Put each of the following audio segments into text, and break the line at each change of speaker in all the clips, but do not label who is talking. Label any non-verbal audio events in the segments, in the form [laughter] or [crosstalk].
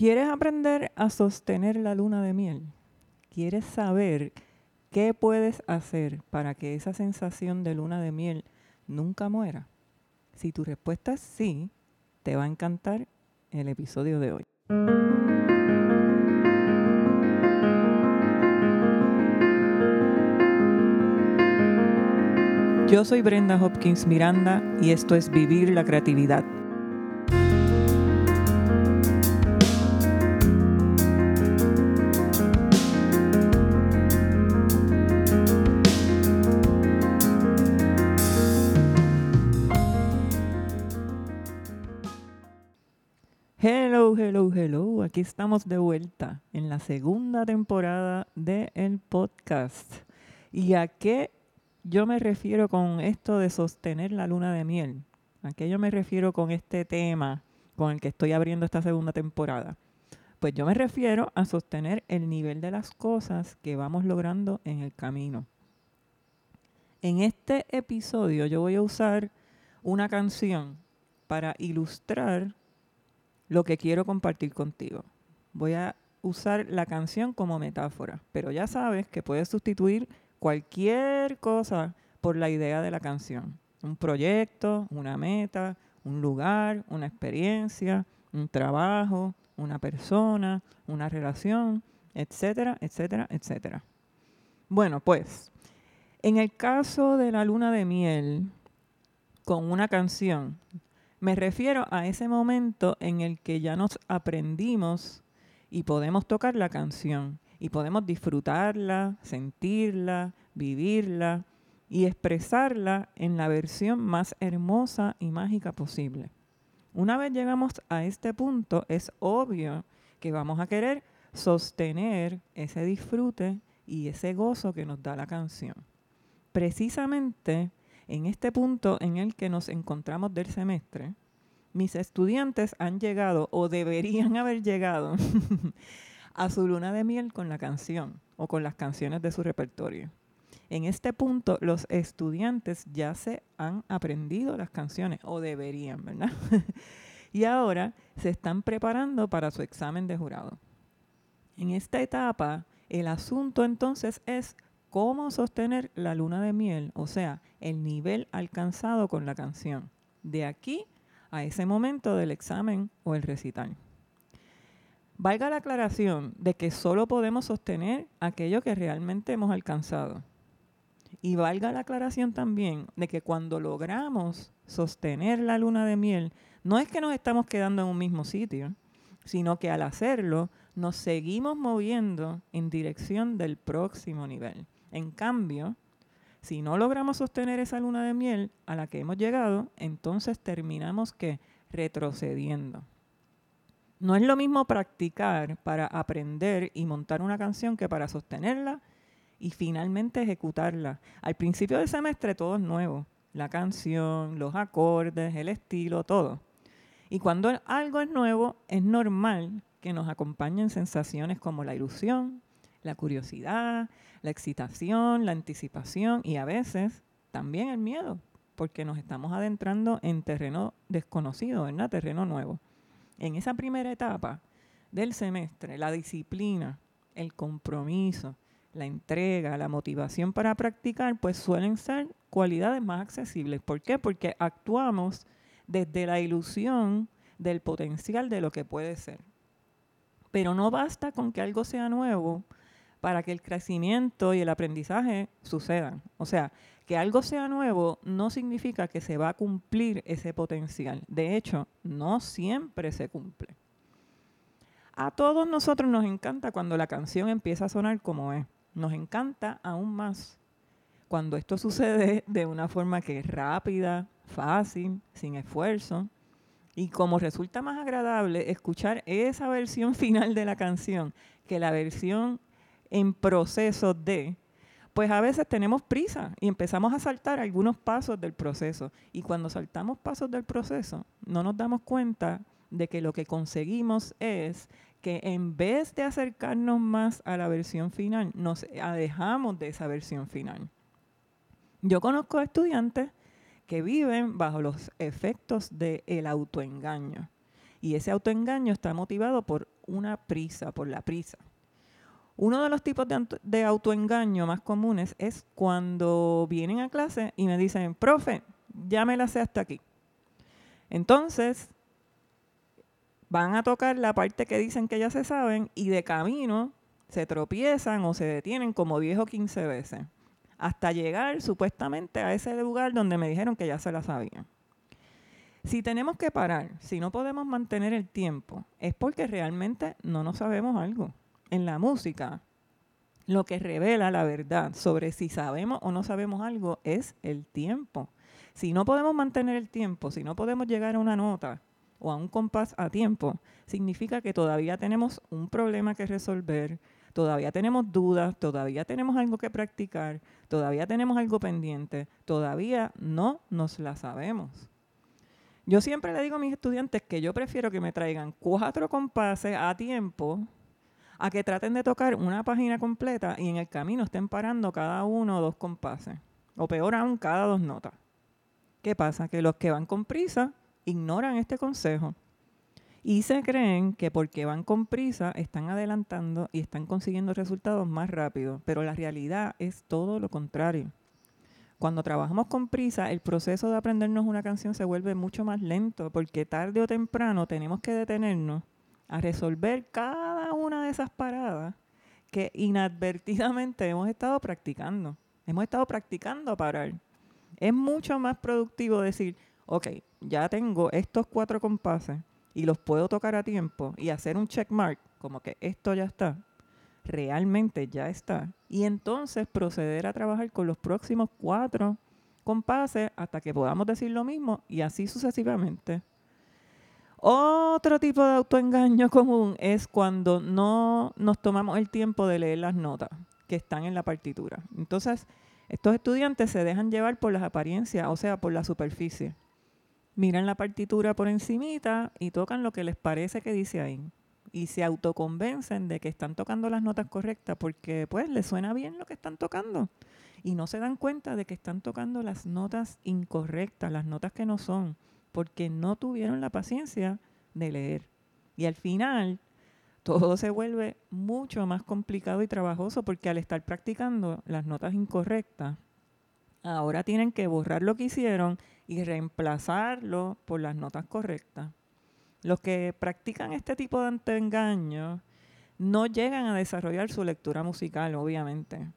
¿Quieres aprender a sostener la luna de miel? ¿Quieres saber qué puedes hacer para que esa sensación de luna de miel nunca muera? Si tu respuesta es sí, te va a encantar el episodio de hoy. Yo soy Brenda Hopkins Miranda y esto es Vivir la Creatividad Aquí estamos de vuelta en la segunda temporada del el podcast. ¿Y a qué yo me refiero con esto de sostener la luna de miel? ¿A qué yo me refiero con este tema con el que estoy abriendo esta segunda temporada? Pues yo me refiero a sostener el nivel de las cosas que vamos logrando en el camino. En este episodio yo voy a usar una canción para ilustrar lo que quiero compartir contigo. Voy a usar la canción como metáfora, pero ya sabes que puedes sustituir cualquier cosa por la idea de la canción. Un proyecto, una meta, un lugar, una experiencia, un trabajo, una persona, una relación, etcétera, etcétera, etcétera. Bueno, pues, en el caso de la luna de miel, con una canción, me refiero a ese momento en el que ya nos aprendimos y podemos tocar la canción y podemos disfrutarla, sentirla, vivirla y expresarla en la versión más hermosa y mágica posible. Una vez llegamos a este punto, es obvio que vamos a querer sostener ese disfrute y ese gozo que nos da la canción. Precisamente en este punto en el que nos encontramos del semestre, mis estudiantes han llegado o deberían [laughs] haber llegado a su luna de miel con la canción o con las canciones de su repertorio. En este punto, los estudiantes ya se han aprendido las canciones, o deberían, ¿verdad? [laughs] y ahora se están preparando para su examen de jurado. En esta etapa, el asunto entonces es cómo sostener la luna de miel, o sea, el nivel alcanzado con la canción, de aquí a ese momento del examen o el recital. Valga la aclaración de que solo podemos sostener aquello que realmente hemos alcanzado. Y valga la aclaración también de que cuando logramos sostener la luna de miel, no es que nos estamos quedando en un mismo sitio, sino que al hacerlo nos seguimos moviendo en dirección del próximo nivel. En cambio, si no logramos sostener esa luna de miel a la que hemos llegado, entonces terminamos que retrocediendo. No es lo mismo practicar para aprender y montar una canción que para sostenerla y finalmente ejecutarla. Al principio del semestre todo es nuevo, la canción, los acordes, el estilo, todo. Y cuando algo es nuevo, es normal que nos acompañen sensaciones como la ilusión, la curiosidad, la excitación, la anticipación y a veces también el miedo, porque nos estamos adentrando en terreno desconocido, ¿verdad? Terreno nuevo. En esa primera etapa del semestre, la disciplina, el compromiso, la entrega, la motivación para practicar, pues suelen ser cualidades más accesibles. ¿Por qué? Porque actuamos desde la ilusión del potencial de lo que puede ser. Pero no basta con que algo sea nuevo para que el crecimiento y el aprendizaje sucedan. O sea, que algo sea nuevo no significa que se va a cumplir ese potencial. De hecho, no siempre se cumple. A todos nosotros nos encanta cuando la canción empieza a sonar como es. Nos encanta aún más cuando esto sucede de una forma que es rápida, fácil, sin esfuerzo. Y como resulta más agradable escuchar esa versión [laughs] final de la canción que la versión en proceso de, pues a veces tenemos prisa y empezamos a saltar algunos pasos del proceso. Y cuando saltamos pasos del proceso, no nos damos cuenta de que lo que conseguimos es que en vez de acercarnos más a la versión final, nos alejamos de esa versión final. Yo conozco estudiantes que viven bajo los efectos del autoengaño Y ese autoengaño está motivado por una prisa, por la prisa. Uno de los tipos de, autoengaño más comunes es cuando vienen a clase y me dicen, profe, ya me la sé hasta aquí. Entonces, van a tocar la parte que dicen que ya se saben y de camino se tropiezan o se detienen como 10 o 15 veces hasta llegar supuestamente a ese lugar donde me dijeron que ya se la sabían. Si tenemos que parar, si no podemos mantener el tiempo, es porque realmente no nos sabemos algo. En la música, lo que revela la verdad sobre si sabemos o no sabemos algo es el tiempo. Si no podemos mantener el tiempo, si no podemos llegar a una nota o a un compás a tiempo, significa que todavía tenemos un problema que resolver, todavía tenemos dudas, todavía tenemos algo que practicar, todavía tenemos algo pendiente, todavía no nos la sabemos. Yo siempre le digo a mis estudiantes que yo prefiero que me traigan cuatro compases a tiempo a que traten de tocar una página completa y en el camino estén parando cada uno o dos compases. O peor aún, cada dos notas. ¿Qué pasa? Que los que van con prisa ignoran este consejo y se creen que porque van con prisa están adelantando y están consiguiendo resultados más rápido, pero la realidad es todo lo contrario. Cuando trabajamos con prisa, el proceso de aprendernos una canción se vuelve mucho más lento porque tarde o temprano tenemos que detenernos a resolver cada una de esas paradas que inadvertidamente [laughs] hemos estado practicando. Hemos estado practicando a parar. Es mucho más productivo decir, ok, ya tengo estos cuatro compases, y los puedo tocar a tiempo y hacer un check mark, como que esto ya está, realmente ya está, y entonces proceder a trabajar con los próximos cuatro compases hasta que podamos decir lo mismo y así sucesivamente. Otro tipo de autoengaño [laughs] común es cuando no nos tomamos el tiempo de leer las notas que están en la partitura. Entonces, estos estudiantes se dejan llevar por las apariencias, o sea, por la superficie miran la partitura por encimita y tocan lo que les parece que dice ahí. Y se autoconvencen de que están tocando las notas correctas porque pues les suena bien lo que están tocando. Y no se dan cuenta de que están tocando las notas incorrectas, las notas que no son, porque no tuvieron la paciencia de leer. Y al final todo se vuelve mucho más complicado y trabajoso porque al estar practicando las notas incorrectas, ahora tienen que borrar lo que hicieron y reemplazarlo por las notas correctas. Los que practican este tipo de engaños no llegan a desarrollar su lectura musical, obviamente.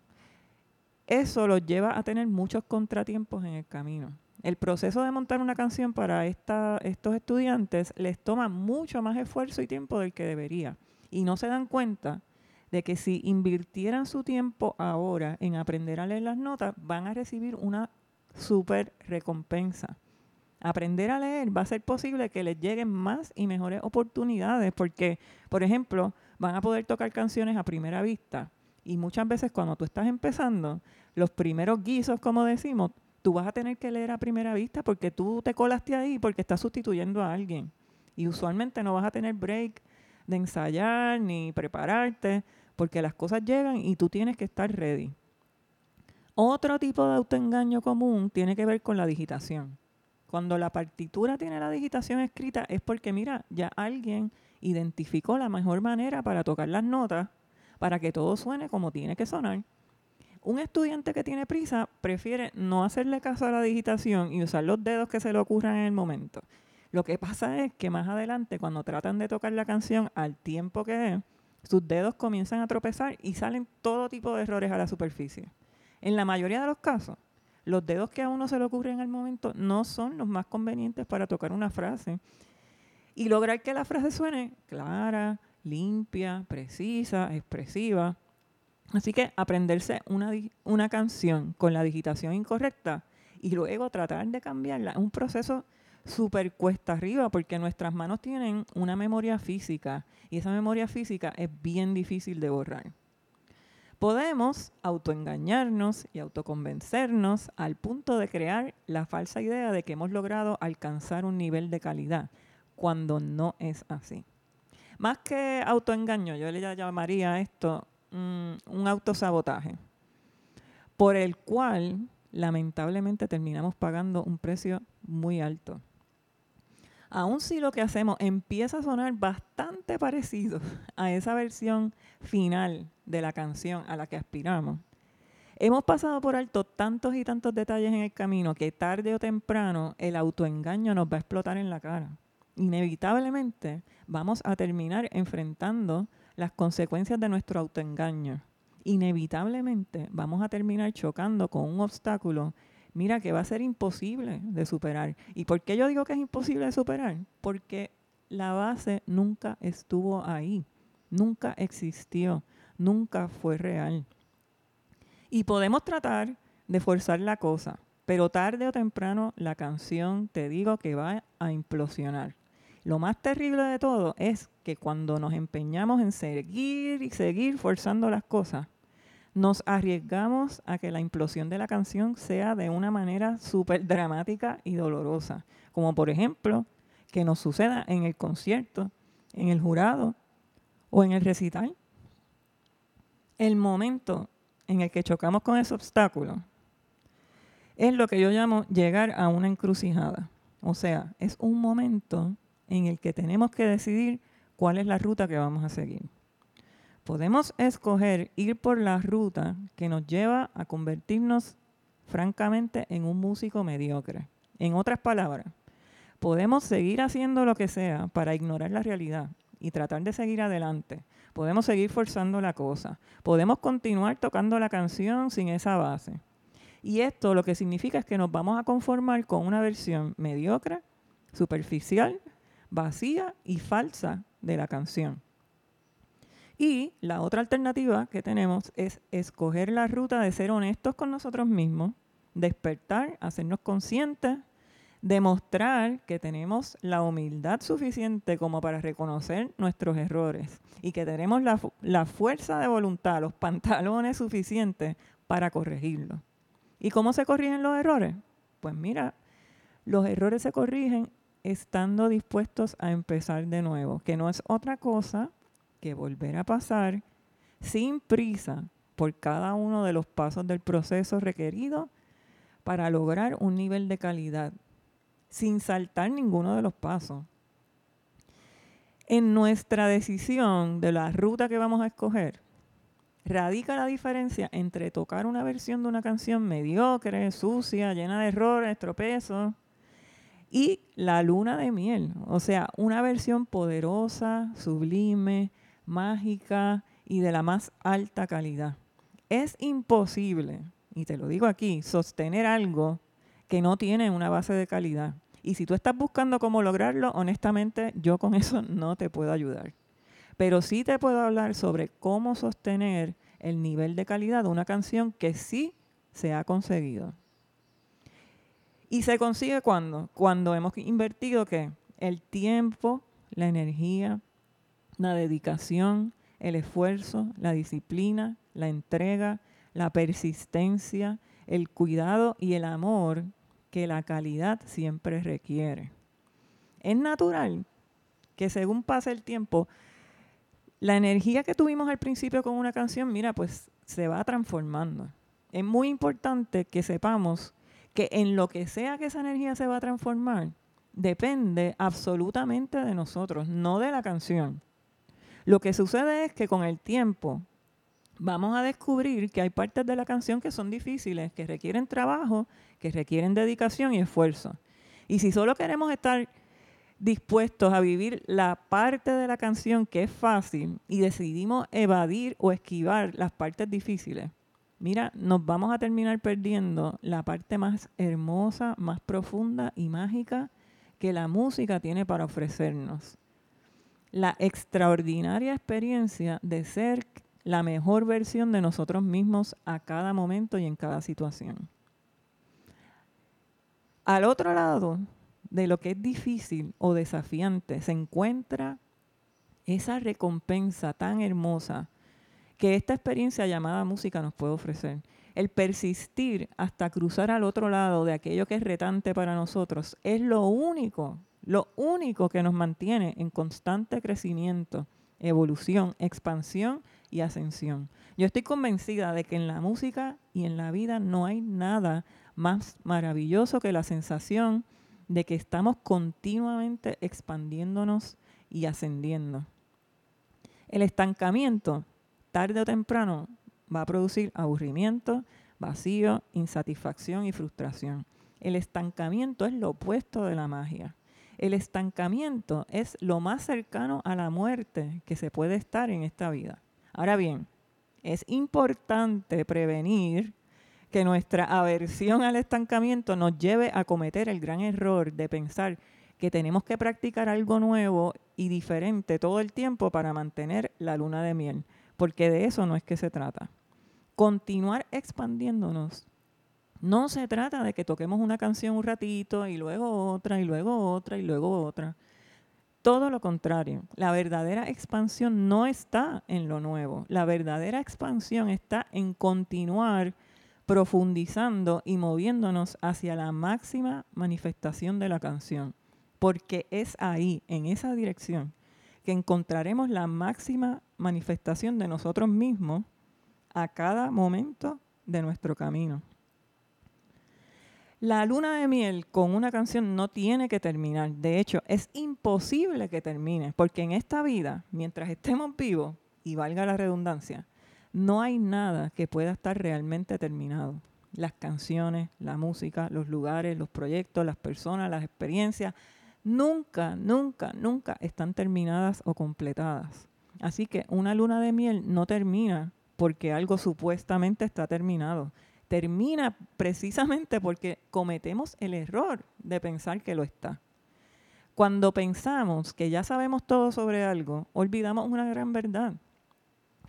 Eso los lleva a tener muchos contratiempos en el camino. El proceso de montar una canción para estos estudiantes les toma mucho más esfuerzo y tiempo del que debería. Y no se dan cuenta de que si invirtieran su tiempo ahora en aprender a leer las notas, van a recibir una súper recompensa. Aprender a leer va a ser posible que les lleguen más y mejores oportunidades porque, por ejemplo, van a poder tocar canciones a primera vista. Y muchas veces cuando tú estás empezando, los primeros guisos, como decimos, tú vas a tener que leer a primera vista porque tú te colaste ahí porque estás sustituyendo a alguien. Y usualmente no vas a tener break de ensayar ni prepararte porque las cosas llegan y tú tienes que estar ready. Otro tipo de autoengaño común tiene que ver con la digitación. Cuando la partitura tiene la digitación escrita es porque, mira, ya alguien identificó la mejor manera para tocar las notas para que todo suene como tiene que sonar. Un estudiante que tiene prisa prefiere no hacerle caso a la digitación y usar los dedos que se le ocurran en el momento. Lo que pasa es que más adelante, cuando tratan de tocar la canción al tiempo que es, sus dedos comienzan a tropezar y salen todo tipo de errores a la superficie. En la mayoría de los casos, los dedos que a uno se le ocurren al momento no son los más convenientes para tocar una frase. Y lograr que la frase suene clara, limpia, precisa, expresiva. Así que aprenderse una, una canción con la digitación incorrecta y luego tratar de cambiarla es un proceso súper cuesta arriba porque nuestras manos tienen una memoria física y esa memoria física es bien difícil de borrar. Podemos autoengañarnos y autoconvencernos al punto de crear la falsa idea de que hemos logrado alcanzar un nivel de calidad, cuando no es así. Más que autoengaño, yo le llamaría esto un autosabotaje, por el cual lamentablemente terminamos pagando un precio muy alto. aun si lo que hacemos empieza a sonar bastante parecido [laughs] a esa versión final de la canción a la que aspiramos, hemos pasado por alto tantos y tantos detalles en el camino que tarde o temprano el autoengaño nos va a explotar en la cara. Inevitablemente vamos a terminar enfrentando las consecuencias de nuestro autoengaño. Inevitablemente vamos a terminar chocando con un obstáculo mira que va a ser imposible de superar. ¿Y por qué yo digo que es imposible de superar? Porque la base nunca estuvo ahí, nunca existió, nunca fue real. Y podemos tratar de forzar la cosa, pero tarde o temprano la canción te digo que va a implosionar. Lo más terrible de todo es que cuando nos empeñamos en seguir y seguir forzando las cosas, nos arriesgamos a que la implosión de la canción sea de una manera súper dramática y dolorosa, como por ejemplo que nos suceda en el concierto, en el jurado o en el recital. El momento en el que chocamos con ese obstáculo es lo que yo llamo llegar a una encrucijada. O sea, es un momento en el que tenemos que decidir cuál es la ruta que vamos a seguir podemos escoger ir por la ruta que nos lleva a convertirnos francamente en un músico mediocre. En otras palabras, podemos seguir haciendo lo que sea para ignorar la realidad y tratar de seguir adelante. Podemos seguir forzando la cosa. Podemos continuar tocando la canción sin esa base. Y esto lo que significa es que nos vamos a conformar con una versión mediocre, superficial, vacía y falsa de la canción. Y la otra alternativa que tenemos es escoger la ruta de ser honestos con nosotros mismos, despertar, hacernos conscientes, demostrar que tenemos la humildad suficiente como para reconocer nuestros errores y que tenemos la, la fuerza de voluntad, los pantalones suficientes para corregirlos. ¿Y cómo se corrigen los errores? Pues mira, los errores se corrigen estando dispuestos a empezar de nuevo, que no es otra cosa que volver a pasar sin prisa por cada uno de los pasos del proceso requerido para lograr un nivel de calidad, sin saltar ninguno de los pasos. En nuestra decisión de la ruta que vamos a escoger, radica la diferencia entre tocar una versión de una canción mediocre, sucia, llena de errores, tropezos, y la luna de miel, o sea, una versión poderosa, sublime, mágica y de la más alta calidad. Es imposible, y te lo digo aquí, sostener algo que no tiene una base de calidad. Y si tú estás buscando cómo lograrlo, honestamente yo con eso no te puedo ayudar. Pero sí te puedo hablar sobre cómo sostener el nivel de calidad de una canción que sí se ha conseguido. ¿Y se consigue cuando? Cuando hemos invertido que el tiempo, la energía, la dedicación, el esfuerzo, la disciplina, la entrega, la persistencia, el cuidado y el amor que la calidad siempre requiere. Es natural que según pase el tiempo, la energía que tuvimos al principio con una canción, mira, pues se va transformando. Es muy importante que sepamos que en lo que sea que esa energía se va a transformar, depende absolutamente de nosotros, no de la canción. Lo que sucede es que con el tiempo vamos a descubrir que hay partes de la canción que son difíciles, que requieren trabajo, que requieren dedicación y esfuerzo. Y si solo queremos estar dispuestos a vivir la parte de la canción que es fácil y decidimos evadir o esquivar las partes difíciles, mira, nos vamos a terminar perdiendo la parte más hermosa, más profunda y mágica que la música tiene para ofrecernos la extraordinaria experiencia de ser la mejor versión de nosotros mismos a cada momento y en cada situación. Al otro lado de lo que es difícil o desafiante se encuentra esa recompensa tan hermosa que esta experiencia llamada música nos puede ofrecer. El persistir hasta cruzar al otro lado de aquello que es retante para nosotros es lo único lo único que nos mantiene en constante crecimiento, evolución, expansión y ascensión. Yo estoy convencida de que en la música y en la vida no hay nada más maravilloso que la sensación de que estamos continuamente expandiéndonos y ascendiendo. El estancamiento, tarde o temprano, va a producir aburrimiento, vacío, insatisfacción y frustración. El estancamiento es lo opuesto de la magia. El estancamiento es lo más cercano a la muerte que se puede estar en esta vida. Ahora bien, es importante prevenir que nuestra aversión al estancamiento nos lleve a cometer el gran error de pensar que tenemos que practicar algo nuevo y diferente todo el tiempo para mantener la luna de miel, porque de eso no es que se trata. Continuar expandiéndonos no se trata de que toquemos una canción un ratito y luego otra y luego otra y luego otra. Todo lo contrario, la verdadera expansión no está en lo nuevo. La verdadera expansión está en continuar profundizando y moviéndonos hacia la máxima manifestación de la canción. Porque es ahí, en esa dirección, que encontraremos la máxima manifestación de nosotros mismos a cada momento de nuestro camino. La luna de miel con una canción no tiene que terminar. De hecho, es imposible que termine, porque en esta vida, mientras estemos vivos, y valga la redundancia, no hay nada que pueda estar realmente terminado. Las canciones, la música, los lugares, los proyectos, las personas, las experiencias, nunca, nunca, nunca están terminadas o completadas. Así que una luna de miel no termina porque algo supuestamente está terminado termina precisamente porque cometemos el error de pensar que lo está. Cuando pensamos que ya sabemos todo sobre algo, olvidamos una gran verdad,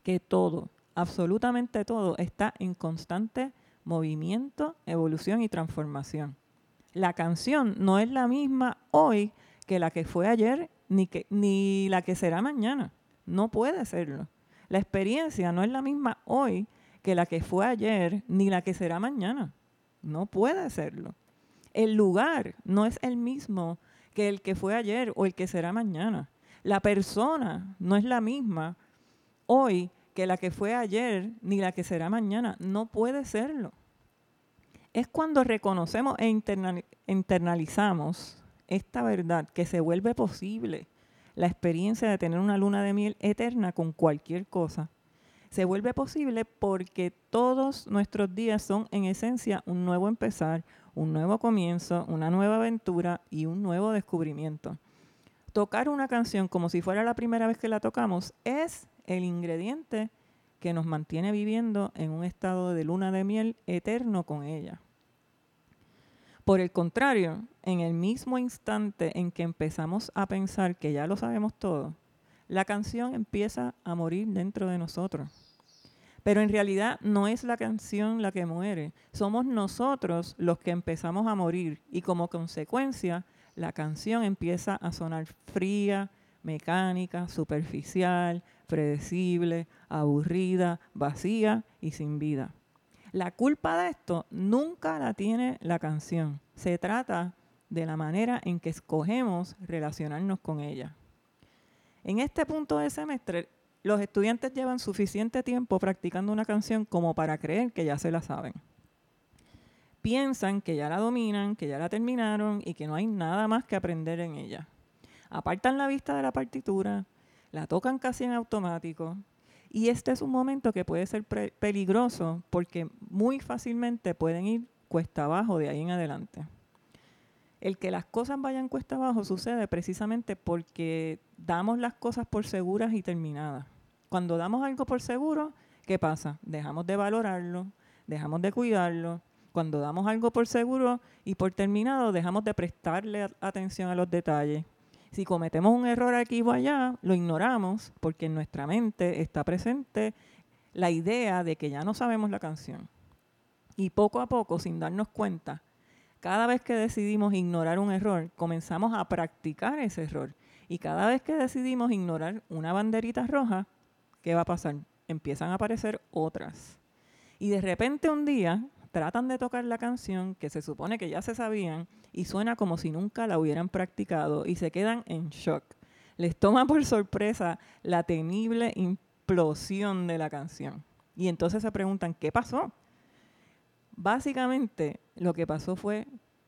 que todo, absolutamente todo, está en constante movimiento, evolución y transformación. La canción no es la misma hoy que la que fue ayer, ni, que, ni la que será mañana. No puede serlo. La experiencia no es la misma hoy que la que fue ayer ni la que será mañana. No puede serlo. El lugar no es el mismo que el que fue ayer o el que será mañana. La persona no es la misma hoy que la que fue ayer ni la que será mañana. No puede serlo. Es cuando reconocemos e internalizamos esta verdad que se vuelve posible la experiencia de tener una luna de miel eterna con cualquier cosa se vuelve posible porque todos nuestros días son en esencia un nuevo empezar, un nuevo comienzo, una nueva aventura y un nuevo descubrimiento. Tocar una canción como si fuera la primera vez que la tocamos es el ingrediente que nos mantiene viviendo en un estado de luna de miel eterno con ella. Por el contrario, en el mismo instante en que empezamos a pensar que ya lo sabemos todo, la canción empieza a morir dentro de nosotros. Pero en realidad no es la canción la que muere, somos nosotros los que empezamos a morir y como consecuencia la canción empieza a sonar fría, mecánica, superficial, predecible, aburrida, vacía y sin vida. La culpa de esto nunca la tiene la canción. Se trata de la manera en que escogemos relacionarnos con ella. En este punto de semestre los estudiantes llevan suficiente tiempo practicando una canción como para creer que ya se la saben. Piensan que ya la dominan, que ya la terminaron y que no hay nada más que aprender en ella. Apartan la vista de la partitura, la tocan casi en automático y este es un momento que puede ser peligroso porque muy fácilmente pueden ir cuesta abajo de ahí en adelante. El que las cosas vayan cuesta abajo sucede precisamente porque damos las cosas por seguras y terminadas. Cuando damos algo por seguro, ¿qué pasa? Dejamos de valorarlo, dejamos de cuidarlo. Cuando damos algo por seguro y por terminado, dejamos de prestarle atención a los detalles. Si cometemos un error aquí o allá, lo ignoramos porque en nuestra mente está presente la idea de que ya no sabemos la canción. Y poco a poco, sin darnos cuenta, cada vez que decidimos ignorar un error, comenzamos a practicar ese error. Y cada vez que decidimos ignorar una banderita roja, ¿qué va a pasar? Empiezan a aparecer otras. Y de repente un día tratan de tocar la canción que se supone que ya se sabían y suena como si nunca la hubieran practicado y se quedan en shock. Les toma por sorpresa la temible implosión de la canción. Y entonces se preguntan, ¿qué pasó? Básicamente lo que pasó fue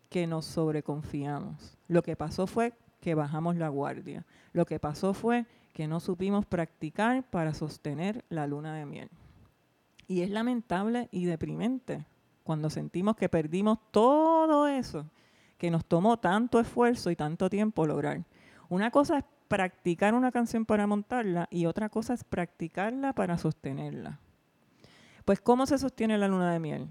que nos sobreconfiamos. Lo que pasó fue que bajamos la guardia. Lo que pasó fue que no supimos practicar para sostener la luna de miel. Y es lamentable y deprimente cuando sentimos que perdimos todo eso que nos tomó tanto esfuerzo y tanto tiempo lograr. Una cosa es practicar una canción para montarla y otra cosa es practicarla para sostenerla. Pues ¿cómo se sostiene la luna de miel?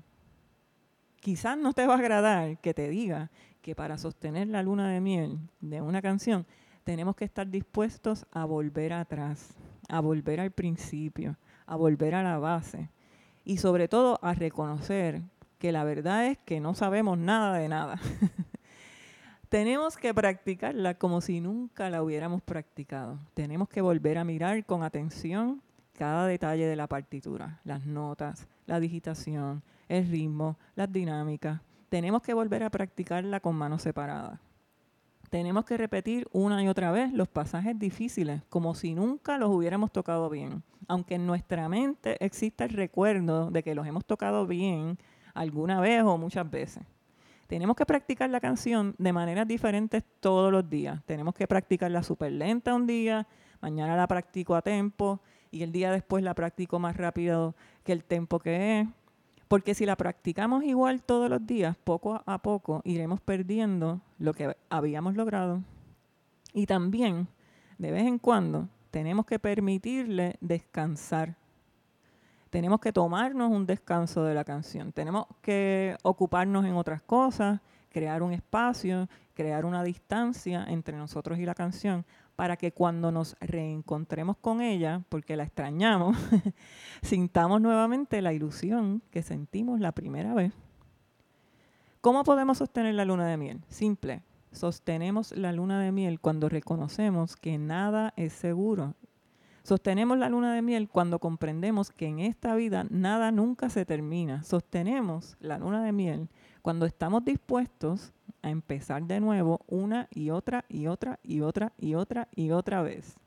Quizás no te va a agradar que te diga que para sostener la luna de miel de una canción tenemos que estar dispuestos a volver atrás, a volver al principio, a volver a la base y sobre todo a reconocer que la verdad es que no sabemos nada de nada. [laughs] Tenemos que practicarla como si nunca la hubiéramos practicado. Tenemos que volver a mirar con atención cada detalle de la partitura, las notas, la digitación, el ritmo, las dinámicas. Tenemos que volver a practicarla con manos separadas. Tenemos que repetir una y otra vez los pasajes difíciles, como si nunca los hubiéramos tocado bien. Aunque en nuestra mente exista el recuerdo de que los hemos tocado bien alguna vez o muchas veces. Tenemos que practicar la canción de maneras diferentes todos los días. Tenemos que practicarla súper lenta un día, mañana la practico a tempo y el día después la practico más rápido que el tempo que es. Porque si la practicamos igual todos los días, poco a poco iremos perdiendo lo que habíamos logrado. Y también, de vez en cuando, tenemos que permitirle descansar tenemos que tomarnos un descanso de la canción, tenemos que ocuparnos en otras cosas, crear un espacio, crear una distancia entre nosotros y la canción para que cuando nos reencontremos con ella, porque la extrañamos, [laughs] sintamos nuevamente la ilusión que sentimos la primera vez. ¿Cómo podemos sostener la luna de miel? Simple. Sostenemos la luna de miel cuando reconocemos que nada es seguro Sostenemos la luna de miel cuando comprendemos que en esta vida nada nunca se termina. Sostenemos la luna de miel cuando estamos dispuestos a empezar de nuevo una y otra y otra y otra y otra y otra vez.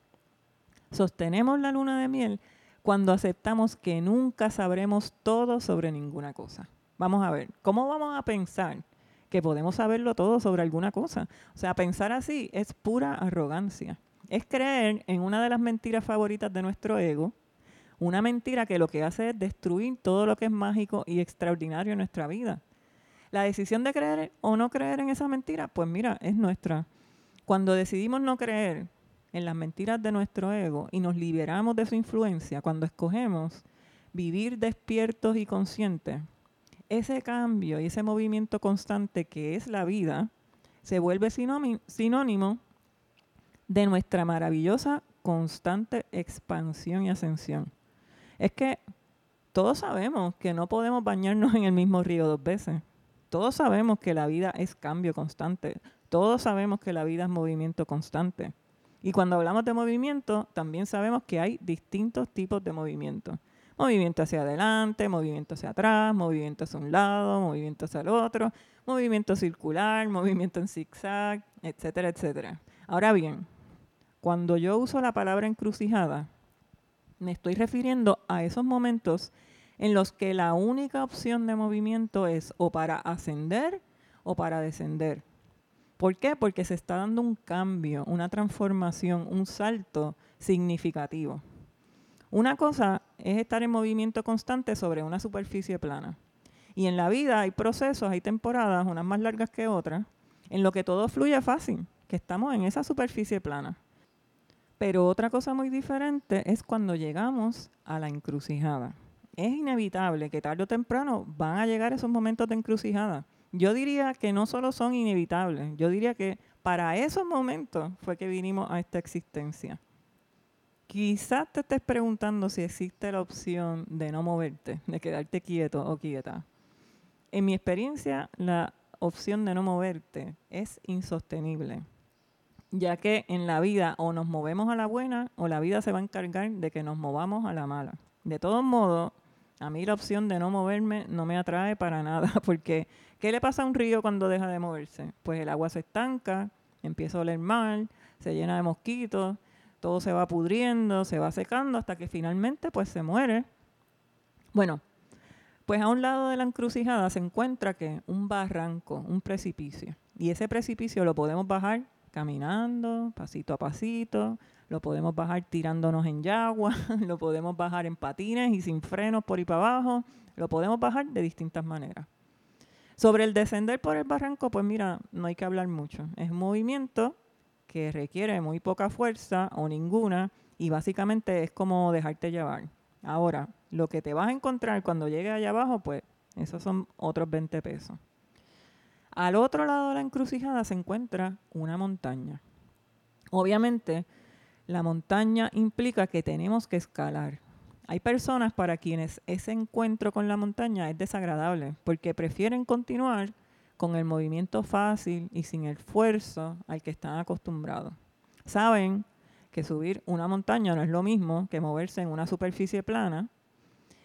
Sostenemos la luna de miel cuando aceptamos que nunca sabremos todo sobre ninguna cosa. Vamos a ver, ¿cómo vamos a pensar que podemos saberlo todo sobre alguna cosa? O sea, pensar así es pura arrogancia es creer en una de las mentiras favoritas de nuestro ego, una mentira que lo que hace es destruir todo lo que es mágico y extraordinario en nuestra vida. La decisión de creer o no creer en esa mentira, pues mira, es nuestra. Cuando decidimos no creer en las mentiras de nuestro ego y nos liberamos de su influencia, cuando escogemos vivir despiertos y conscientes, ese cambio y ese movimiento constante que es la vida se vuelve sinónimo de nuestra maravillosa constante expansión y ascensión. Es que todos sabemos que no podemos bañarnos en el mismo río dos veces. Todos sabemos que la vida es cambio constante. Todos sabemos que la vida es movimiento constante. Y cuando hablamos de movimiento, también sabemos que hay distintos tipos de movimiento. Movimiento hacia adelante, movimiento hacia atrás, movimiento hacia un lado, movimiento hacia el otro, movimiento circular, movimiento en zigzag, etcétera, etcétera. Ahora bien, cuando yo uso la palabra encrucijada, me estoy refiriendo a esos momentos en los que la única opción de movimiento es o para ascender o para descender. ¿Por qué? Porque se está dando un cambio, una transformación, un salto significativo. Una cosa es estar en movimiento constante sobre una superficie plana. Y en la vida hay procesos, hay temporadas, unas más largas que otras, en lo que todo fluye fácil, que estamos en esa superficie plana. Pero otra cosa muy diferente es cuando llegamos a la encrucijada. Es inevitable que tarde o temprano van a llegar esos momentos de encrucijada. Yo diría que no solo son inevitables, yo diría que para esos momentos fue que vinimos a esta existencia. Quizás te estés preguntando si existe la opción de no moverte, de quedarte quieto o quieta. En mi experiencia, la opción de no moverte es insostenible ya que en la vida o nos movemos a la buena o la vida se va a encargar de que nos movamos a la mala. De todos modos, a mí la opción de no moverme no me atrae para [laughs] nada, porque ¿qué le pasa a un río cuando deja de moverse? Pues el agua se estanca, empieza a oler mal, se llena de mosquitos, todo se va pudriendo, se va secando hasta que finalmente pues se muere. Bueno, Pues a un lado de la encrucijada se encuentra que un barranco, un precipicio. Y ese precipicio lo podemos bajar caminando, pasito a pasito, lo podemos bajar tirándonos en yagua, [laughs] lo podemos bajar en patines y sin frenos por ahí para abajo, lo podemos bajar de distintas maneras. Sobre el descender por el barranco, pues mira, no hay que hablar mucho. Es un movimiento que requiere muy poca fuerza o ninguna y básicamente es como dejarte llevar. Ahora, lo que te vas a encontrar cuando llegues allá abajo, pues esos son otros 20 pesos. Al otro lado de la encrucijada se encuentra una montaña. Obviamente, la montaña implica que tenemos que escalar. Hay personas para quienes ese encuentro con la montaña es desagradable porque prefieren continuar con el movimiento fácil y sin esfuerzo al que están acostumbrados. Saben que subir una montaña no es lo mismo que moverse en una superficie plana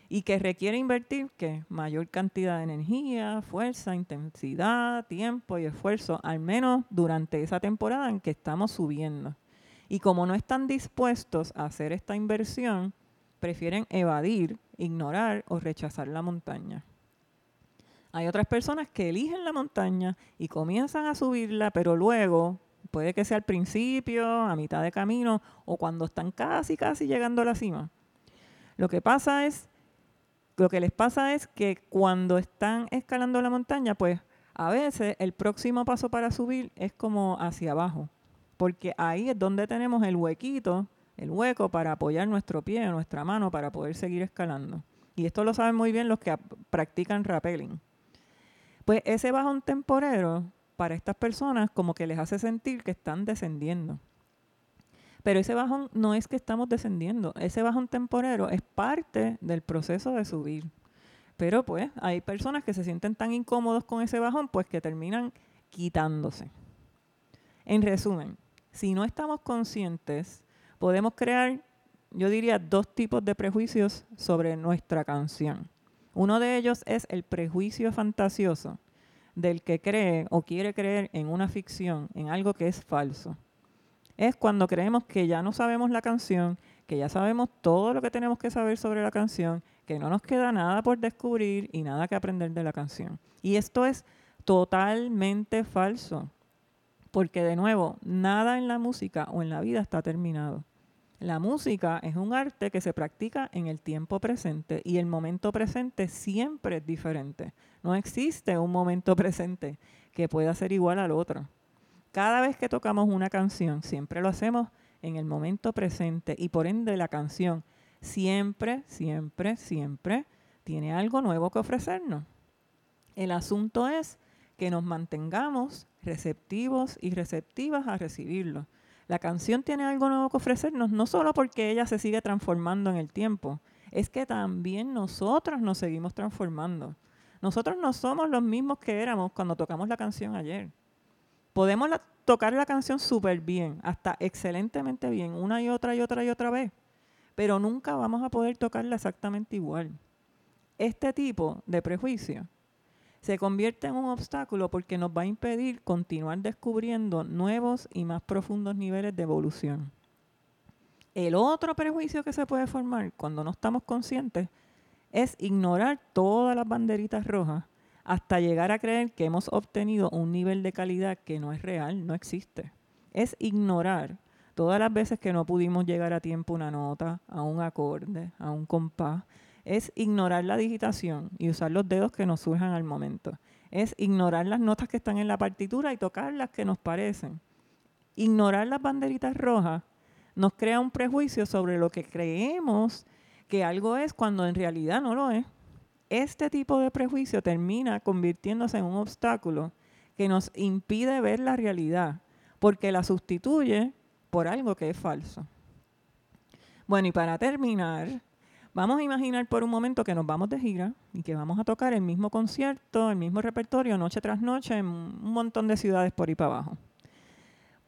y que requiere invertir que mayor cantidad de energía, fuerza, intensidad, tiempo y esfuerzo, al menos durante esa temporada en que estamos subiendo. Y como no están dispuestos a hacer esta inversión, prefieren evadir, ignorar o rechazar la montaña. Hay otras personas que eligen la montaña y comienzan a subirla, pero luego, puede que sea al principio, a mitad de camino o cuando están casi, casi llegando a la cima. Lo que pasa es, lo que les pasa es que cuando están escalando la montaña, pues a veces el próximo paso para subir es como hacia abajo porque ahí es donde tenemos el huequito, el hueco para apoyar nuestro pie, nuestra mano, para poder seguir escalando. Y esto lo saben muy bien los que practican rappelling. Pues ese bajón temporero para estas personas como que les hace sentir que están descendiendo. Pero ese bajón no es que estamos descendiendo, ese bajón temporero es parte del proceso de subir. Pero pues hay personas que se sienten tan incómodos con ese bajón pues que terminan quitándose. En resumen, si no estamos conscientes, podemos crear, yo diría, dos tipos de prejuicios sobre nuestra canción. Uno de ellos es el prejuicio fantasioso del que cree o quiere creer en una ficción, en algo que es falso. Es cuando creemos que ya no sabemos la canción, que ya sabemos todo lo que tenemos que saber sobre la canción, que no nos queda nada por descubrir y nada que aprender de la canción. Y esto es totalmente falso. Porque de nuevo, nada en la música o en la vida está terminado. La música es un arte que se practica en el tiempo presente y el momento presente siempre es diferente. No existe un momento [laughs] presente que pueda ser igual al otro. Cada vez que tocamos una canción, siempre lo hacemos en el momento presente y por ende la canción siempre, siempre, siempre tiene algo nuevo que ofrecernos. El asunto es que nos mantengamos receptivos y receptivas a recibirlo. La canción tiene algo nuevo que ofrecernos, no solo porque ella se sigue transformando en el tiempo, es que también nosotros nos seguimos transformando. Nosotros no somos los mismos que éramos cuando tocamos la canción ayer. Podemos tocar la canción súper bien, hasta excelentemente bien, una y otra y otra y otra vez, pero nunca vamos a poder tocarla exactamente igual. Este tipo de prejuicio se convierte en un obstáculo porque nos va a impedir continuar descubriendo nuevos y más profundos niveles de evolución. El otro prejuicio que se puede formar cuando no estamos conscientes es ignorar todas las banderitas rojas hasta llegar a creer que hemos obtenido un nivel de calidad que no es real, no existe. Es ignorar todas las veces que no pudimos llegar a tiempo a una nota, a un acorde, a un compás, es ignorar la digitación y usar los dedos que nos surjan al momento. Es ignorar las notas que están en la partitura y tocar las que nos parecen. Ignorar las banderitas rojas nos crea un prejuicio sobre lo que creemos que algo es cuando en realidad no lo es. Este tipo de prejuicio termina convirtiéndose en un obstáculo que nos impide ver la realidad porque la sustituye por algo que es falso. Bueno, y para terminar, Vamos a imaginar por un momento que nos vamos de gira y que vamos a tocar el mismo concierto, el mismo repertorio, noche tras noche, en un montón de ciudades por ahí para abajo.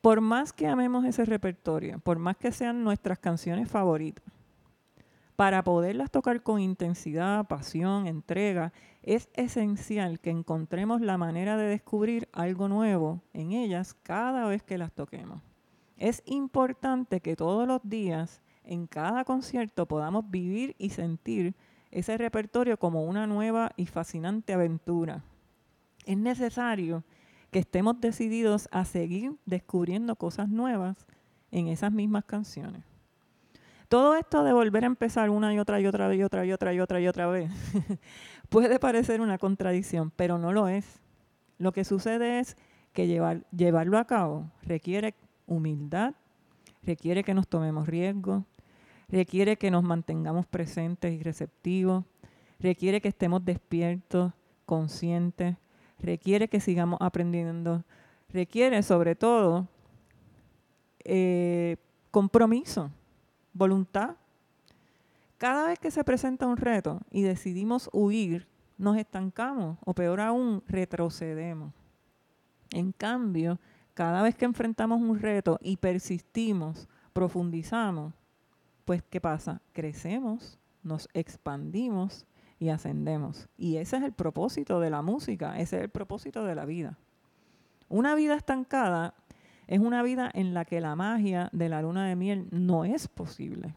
Por más que amemos ese repertorio, por más que sean nuestras canciones favoritas, para poderlas tocar con intensidad, pasión, entrega, es esencial que encontremos la manera de descubrir algo nuevo en ellas cada vez que las toquemos. Es importante que todos los días en cada concierto podamos vivir y sentir ese repertorio como una nueva y fascinante aventura. Es necesario que estemos decididos a seguir descubriendo cosas nuevas en esas mismas canciones. Todo esto de volver a empezar una y otra y otra y otra y otra y otra y otra vez [laughs] puede parecer una contradicción, pero no lo es. Lo que sucede es que llevar, llevarlo a cabo requiere humildad, requiere que nos tomemos riesgos, requiere que nos mantengamos presentes y receptivos, requiere que estemos despiertos, conscientes, requiere que sigamos aprendiendo, requiere sobre todo eh, compromiso, voluntad. Cada vez que se presenta un reto y decidimos huir, nos estancamos o peor aún, retrocedemos. En cambio, cada vez que enfrentamos un reto y persistimos, profundizamos, pues ¿qué pasa? Crecemos, nos expandimos y ascendemos. Y ese es el propósito de la música, ese es el propósito de la vida. Una vida estancada es una vida en la que la magia de la luna de miel no es posible.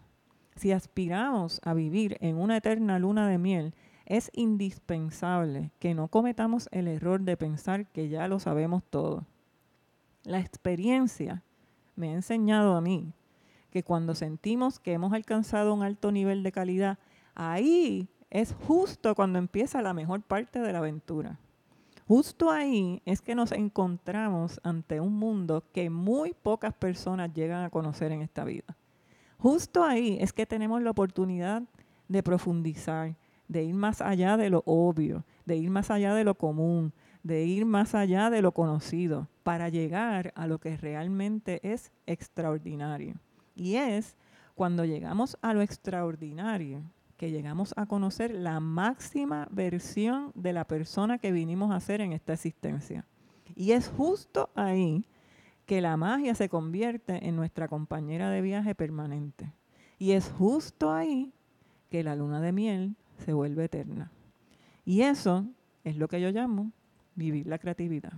Si aspiramos a vivir en una eterna luna de miel, es indispensable que no cometamos el error de pensar que ya lo sabemos todo. La experiencia me ha enseñado a mí que cuando sentimos que hemos alcanzado un alto nivel de calidad, ahí es justo cuando empieza la mejor parte de la aventura. Justo ahí es que nos encontramos ante un mundo que muy pocas personas llegan a conocer en esta vida. Justo ahí es que tenemos la oportunidad de profundizar, de ir más allá de lo obvio, de ir más allá de lo común, de ir más allá de lo conocido, para llegar a lo que realmente es extraordinario. Y es cuando llegamos a lo extraordinario que llegamos a conocer la máxima versión de la persona que vinimos a ser en esta existencia. Y es justo ahí que la magia se convierte en nuestra compañera de viaje permanente. Y es justo ahí que la luna de miel se vuelve eterna. Y eso es lo que yo llamo vivir la creatividad.